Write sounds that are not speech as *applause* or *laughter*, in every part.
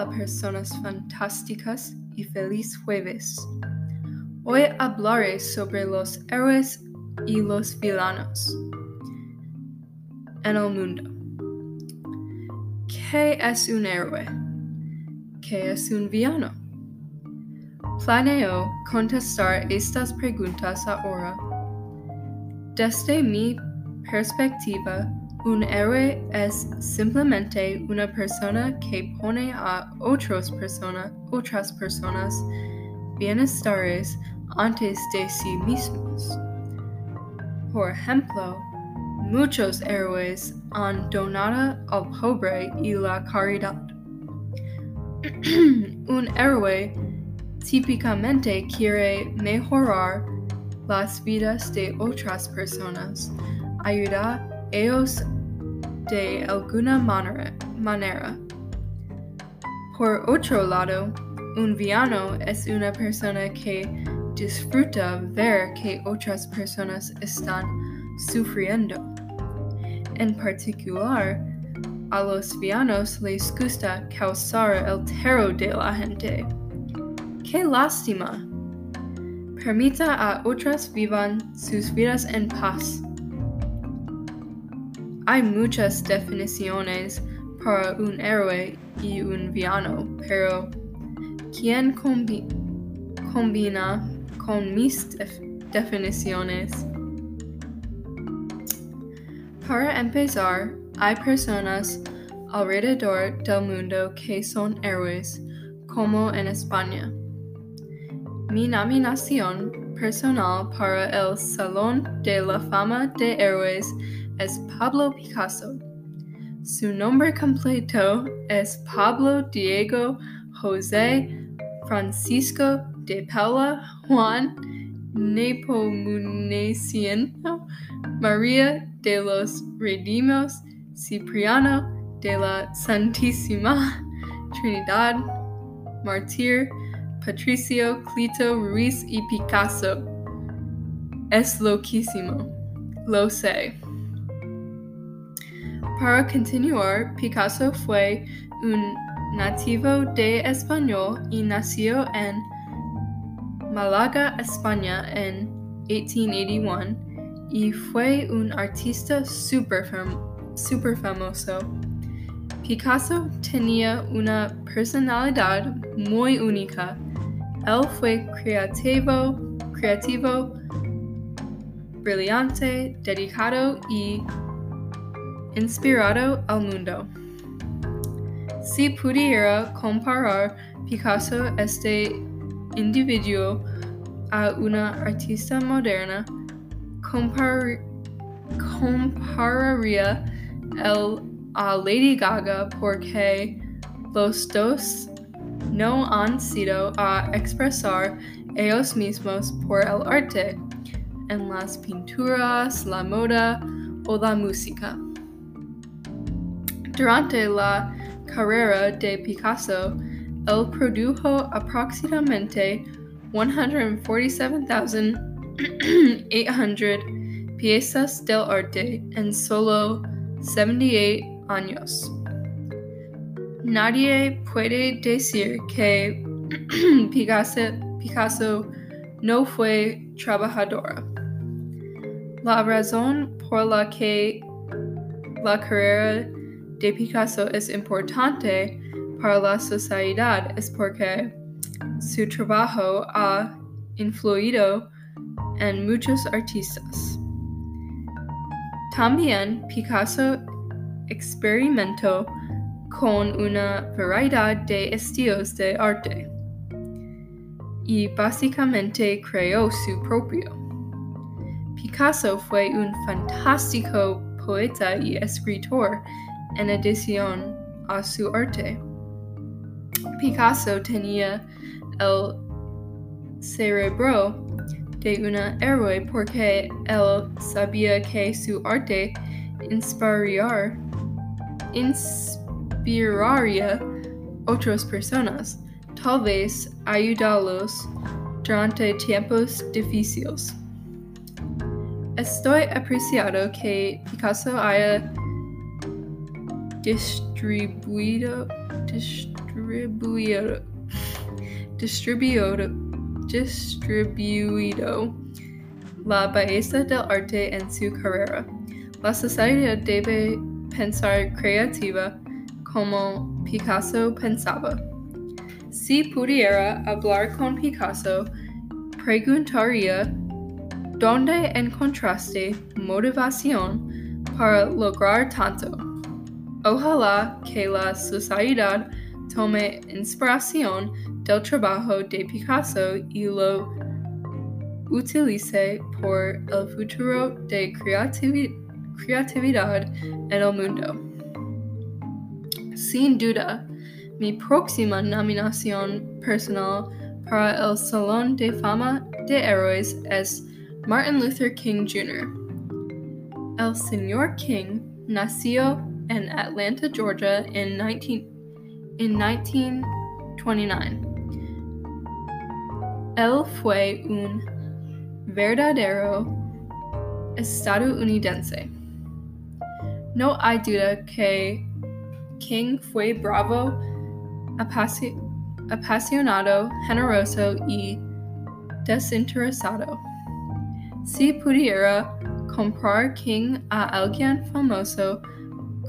Hola personas fantásticas y feliz jueves. Hoy hablaré sobre los héroes y los villanos en el mundo. ¿Qué es un héroe? ¿Qué es un villano? Planeo contestar estas preguntas ahora. Desde mi perspectiva, un héroe es simplemente una persona que pone a otras, persona, otras personas bienestares antes de sí mismos. Por ejemplo, muchos héroes han donado al pobre y la caridad. *clears throat* un héroe típicamente quiere mejorar las vidas de otras personas, ayudar ellos de alguna manera. Por otro lado, un villano es una persona que disfruta ver que otras personas están sufriendo. En particular, a los villanos les gusta causar el terror de la gente. ¡Qué lástima! Permita a otras vivan sus vidas en paz. Hay muchas definiciones para un héroe y un villano, pero ¿quién combina con mis definiciones? Para empezar, hay personas alrededor del mundo que son héroes, como en España. Mi nominación personal para el Salón de la Fama de Héroes es Pablo Picasso. Su nombre completo es Pablo Diego José Francisco de Paula Juan Nepomuceno María de los Redimos Cipriano de la Santísima Trinidad Martir Patricio Clito Ruiz y Picasso. Es loquísimo. Lo sé. Para continuar, Picasso fue un nativo de Español y nació en Málaga, España en 1881 y fue un artista super, super famoso. Picasso tenía una personalidad muy única. Él fue creativo, creativo, brillante, dedicado y inspirado al mundo. Si pudiera comparar Picasso este individuo a una artista moderna, compar compararía el a Lady Gaga porque los dos no han sido a expresar ellos mismos por el arte en las pinturas, la moda o la música. Durante la carrera de Picasso, él produjo aproximadamente 147,800 piezas del arte en solo 78 años. Nadie puede decir que *clears throat* Picasso, no fue trabajadora. La razón por la que la carrera de Picasso es importante para la sociedad es porque su trabajo ha influido en muchos artistas. También Picasso experimentó con una variedad de estilos de arte y básicamente creó su propio. Picasso fue un fantástico poeta y escritor en adición a su arte. Picasso tenía el cerebro de un héroe porque él sabía que su arte inspiraría, inspiraría otras personas, tal vez ayudarlos durante tiempos difíciles. Estoy apreciado que Picasso haya distribuido, distribuido, distribuido, distribuido la belleza del arte en su carrera. La sociedad debe pensar creativa como Picasso pensaba. Si pudiera hablar con Picasso, preguntaría dónde encontraste motivación para lograr tanto. Ojalá que la sociedad tome inspiración del trabajo de Picasso y lo utilice por el futuro de creativi creatividad en el mundo. Sin duda, mi próxima nominación personal para el Salón de Fama de Héroes es Martin Luther King Jr. El señor King nació en Atlanta, Georgia in, 19, in 1929. Él fue un verdadero estadounidense. No hay duda que King fue bravo, apasi apasionado, generoso y desinteresado. Si pudiera comprar King a alguien famoso,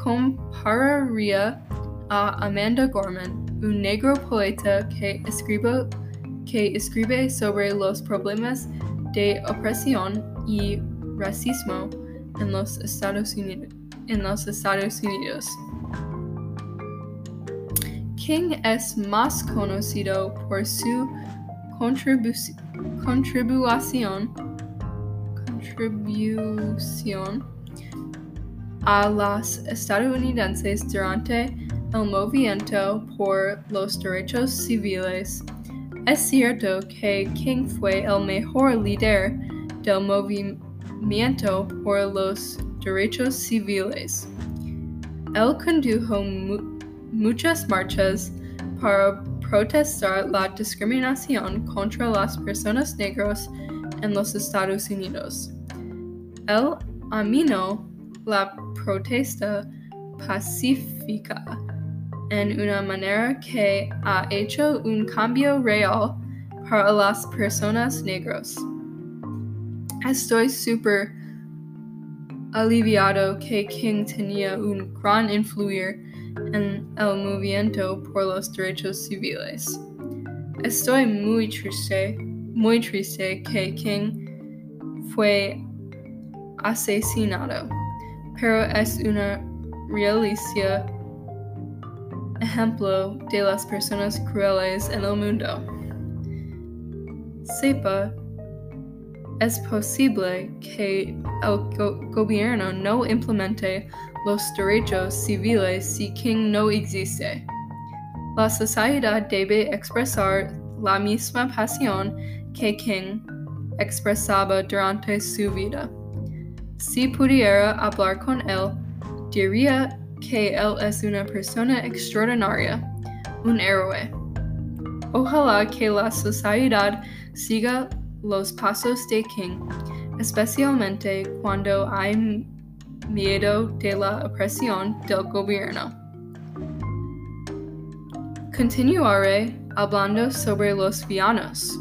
compararía a Amanda Gorman, un negro poeta que escribe, sobre los problemas de opresión y racismo en los Estados Unidos. King es más conocido por su contribu contribución, contribución a las estadounidenses durante el movimiento por los derechos civiles. Es cierto que King fue el mejor líder del movimiento por los derechos civiles. Él condujo mu muchas marchas para protestar la discriminación contra las personas negras en los Estados Unidos. Él aminó la protesta pacífica en una manera que ha hecho un cambio real para las personas negras. Estoy súper aliviado que King tenía un gran influir en el movimiento por los derechos civiles. Estoy muy triste, muy triste que King fue asesinado pero es una realística ejemplo de las personas crueles en el mundo. Sepa, es posible que el go gobierno no implemente los derechos civiles si King no existe. La sociedad debe expresar la misma pasión que King expresaba durante su vida. Si pudiera hablar con él, diría que él es una persona extraordinaria, un héroe. Ojalá que la sociedad siga los pasos de King, especialmente cuando hay miedo de la opresión del gobierno. Continuaré hablando sobre los villanos.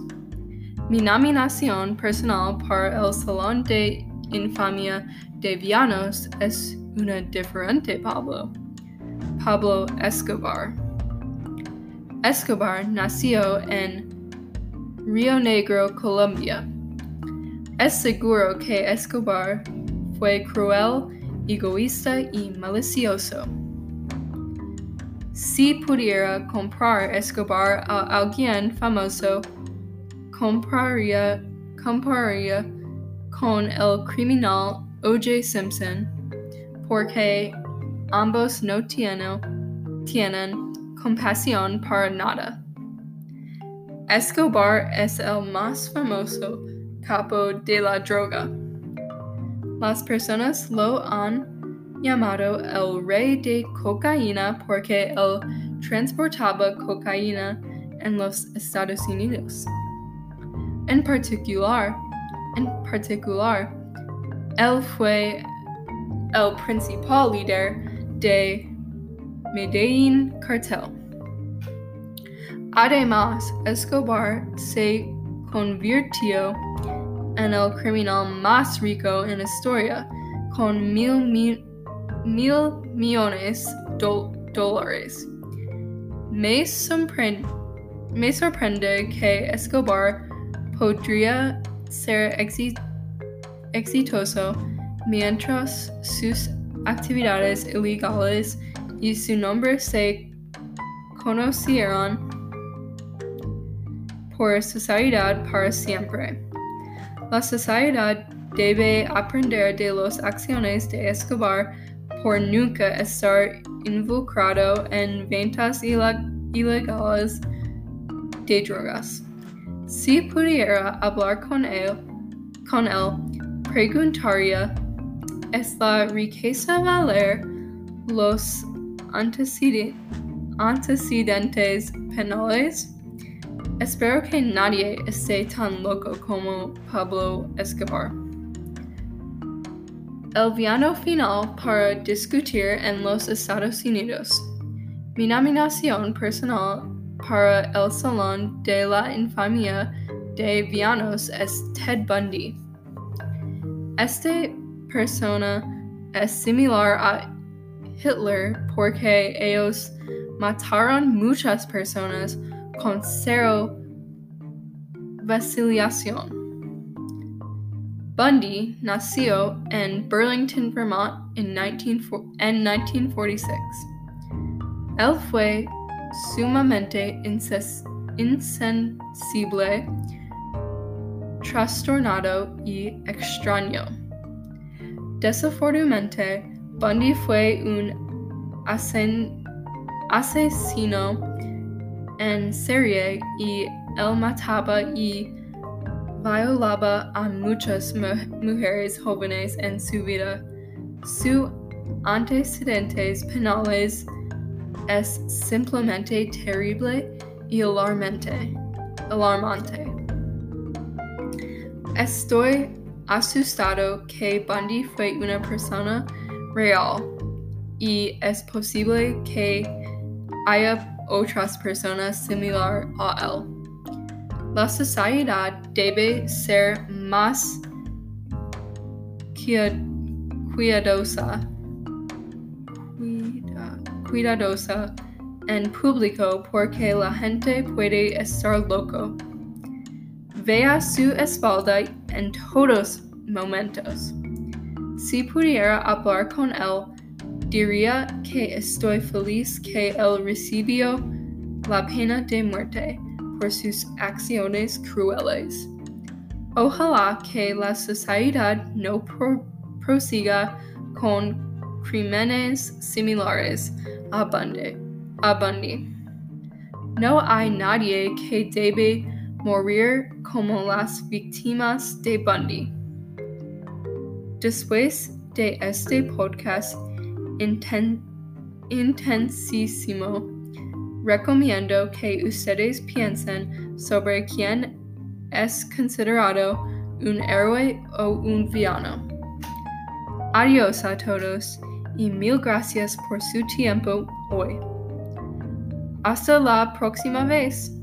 Mi nominación personal para el Salón de infamia de villanos es una diferente Pablo. Pablo Escobar. Escobar nació en Río Negro, Colombia. Es seguro que Escobar fue cruel, egoísta y malicioso. Si pudiera comprar Escobar a alguien famoso, compraría, compraría con el criminal O.J. Simpson, porque ambos no tienen, tienen compasión para nada. Escobar es el más famoso capo de la droga. Las personas lo han llamado el rey de cocaína porque él transportaba cocaína en los Estados Unidos. En particular, en particular, él fue el principal líder de Medellín Cartel. Además, Escobar se convirtió en el criminal más rico en historia, con mil, mil, mil millones de dólares. Me, sorprende, me sorprende que Escobar podría ser exitoso mientras sus actividades ilegales y su nombre se conocieron por sociedad para siempre. La sociedad debe aprender de las acciones de Escobar por nunca estar involucrado en ventas ilegales de drogas. Si pudiera hablar con él, con él preguntaría, ¿es la riqueza valer los antecedentes penales? Espero que nadie esté tan loco como Pablo Escobar. El viano final para discutir en los Estados Unidos. Mi nominación personal para el Salón de la Infamia de Vianos es Ted Bundy. Esta persona es similar a Hitler porque ellos mataron muchas personas con cero vacilación. Bundy nació en Burlington, Vermont en, 1946. Él fue sumamente insensible, trastornado y extraño. Desafortunadamente, Bundy fue un asesino en serie y él mataba y violaba a muchas mujeres jóvenes en su vida. Sus antecedentes penales es simplemente terrible y alarmante. alarmante. Estoy asustado que Bundy fue una persona real y es posible que haya otras personas similar a él. La sociedad debe ser más cuidadosa cuidadosa en público porque la gente puede estar loco. Vea su espalda en todos momentos. Si pudiera hablar con él, diría que estoy feliz que él recibió la pena de muerte por sus acciones crueles. Ojalá que la sociedad no prosiga con crímenes similares a Bundy. No hay nadie que debe morir como las víctimas de Bundy. Después de este podcast intensísimo, recomiendo que ustedes piensen sobre quién es considerado un héroe o un villano. Adiós a todos y mil gracias por su tiempo hoy. Hasta la próxima vez.